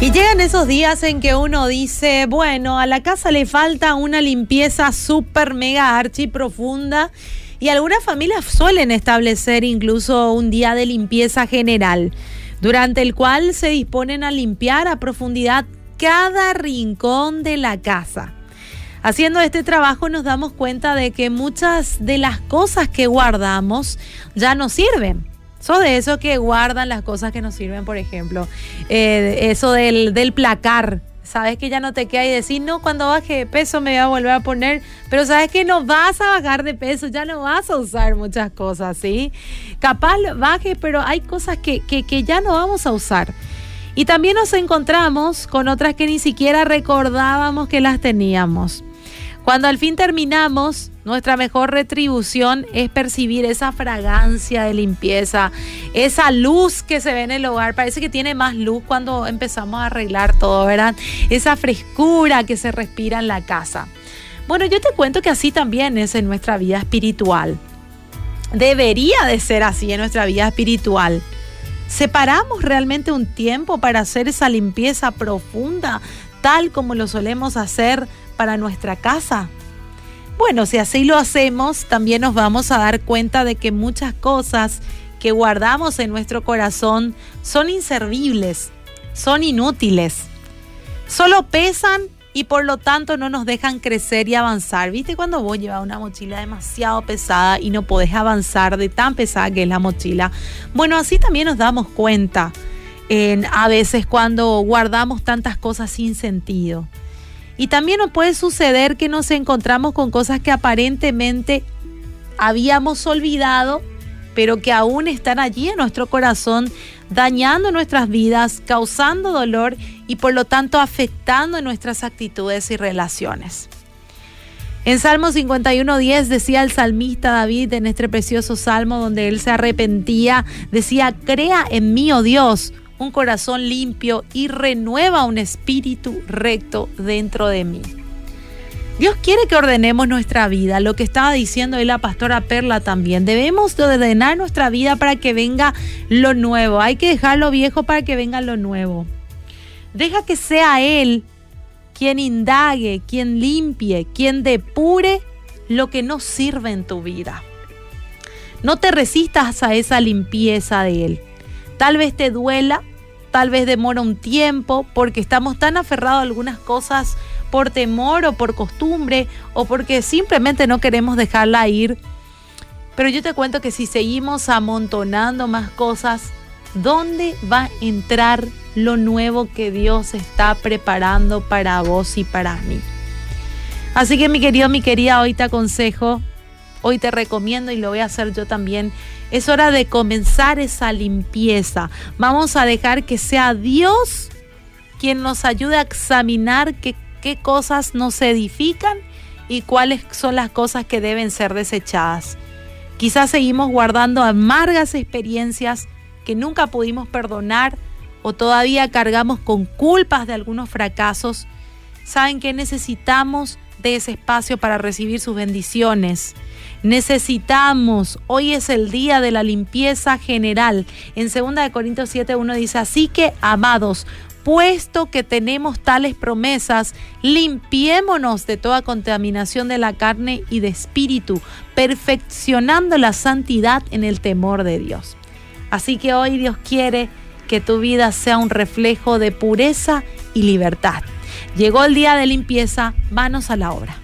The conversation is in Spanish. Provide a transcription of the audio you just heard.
Y llegan esos días en que uno dice, bueno, a la casa le falta una limpieza súper mega archi profunda y algunas familias suelen establecer incluso un día de limpieza general, durante el cual se disponen a limpiar a profundidad cada rincón de la casa. Haciendo este trabajo nos damos cuenta de que muchas de las cosas que guardamos ya no sirven Sos de eso que guardan las cosas que nos sirven, por ejemplo. Eh, eso del, del placar. Sabes que ya no te queda y decir, no, cuando baje de peso me voy a volver a poner, pero sabes que no vas a bajar de peso, ya no vas a usar muchas cosas, ¿sí? Capaz baje, pero hay cosas que, que, que ya no vamos a usar. Y también nos encontramos con otras que ni siquiera recordábamos que las teníamos. Cuando al fin terminamos, nuestra mejor retribución es percibir esa fragancia de limpieza, esa luz que se ve en el hogar. Parece que tiene más luz cuando empezamos a arreglar todo, ¿verdad? Esa frescura que se respira en la casa. Bueno, yo te cuento que así también es en nuestra vida espiritual. Debería de ser así en nuestra vida espiritual. ¿Separamos realmente un tiempo para hacer esa limpieza profunda, tal como lo solemos hacer para nuestra casa? Bueno, si así lo hacemos, también nos vamos a dar cuenta de que muchas cosas que guardamos en nuestro corazón son inservibles, son inútiles, solo pesan y por lo tanto no nos dejan crecer y avanzar. ¿Viste cuando vos llevas una mochila demasiado pesada y no podés avanzar de tan pesada que es la mochila? Bueno, así también nos damos cuenta en, a veces cuando guardamos tantas cosas sin sentido. Y también nos puede suceder que nos encontramos con cosas que aparentemente habíamos olvidado, pero que aún están allí en nuestro corazón, dañando nuestras vidas, causando dolor y por lo tanto afectando nuestras actitudes y relaciones. En Salmo 51.10 decía el salmista David en este precioso salmo donde él se arrepentía, decía, crea en mí, oh Dios, un corazón limpio y renueva un espíritu recto dentro de mí. Dios quiere que ordenemos nuestra vida, lo que estaba diciendo hoy la pastora Perla también. Debemos ordenar nuestra vida para que venga lo nuevo. Hay que dejar lo viejo para que venga lo nuevo. Deja que sea Él quien indague, quien limpie, quien depure lo que no sirve en tu vida. No te resistas a esa limpieza de Él. Tal vez te duela, tal vez demora un tiempo, porque estamos tan aferrados a algunas cosas por temor o por costumbre o porque simplemente no queremos dejarla ir. Pero yo te cuento que si seguimos amontonando más cosas, ¿dónde va a entrar lo nuevo que Dios está preparando para vos y para mí? Así que mi querido, mi querida, hoy te aconsejo hoy te recomiendo y lo voy a hacer yo también. Es hora de comenzar esa limpieza. Vamos a dejar que sea Dios quien nos ayude a examinar qué, qué cosas nos edifican y cuáles son las cosas que deben ser desechadas. Quizás seguimos guardando amargas experiencias que nunca pudimos perdonar o todavía cargamos con culpas de algunos fracasos. Saben que necesitamos de ese espacio para recibir sus bendiciones. Necesitamos, hoy es el día de la limpieza general. En 2 Corintios 7, 1 dice, así que, amados, puesto que tenemos tales promesas, limpiémonos de toda contaminación de la carne y de espíritu, perfeccionando la santidad en el temor de Dios. Así que hoy Dios quiere que tu vida sea un reflejo de pureza y libertad. Llegó el día de limpieza, manos a la obra.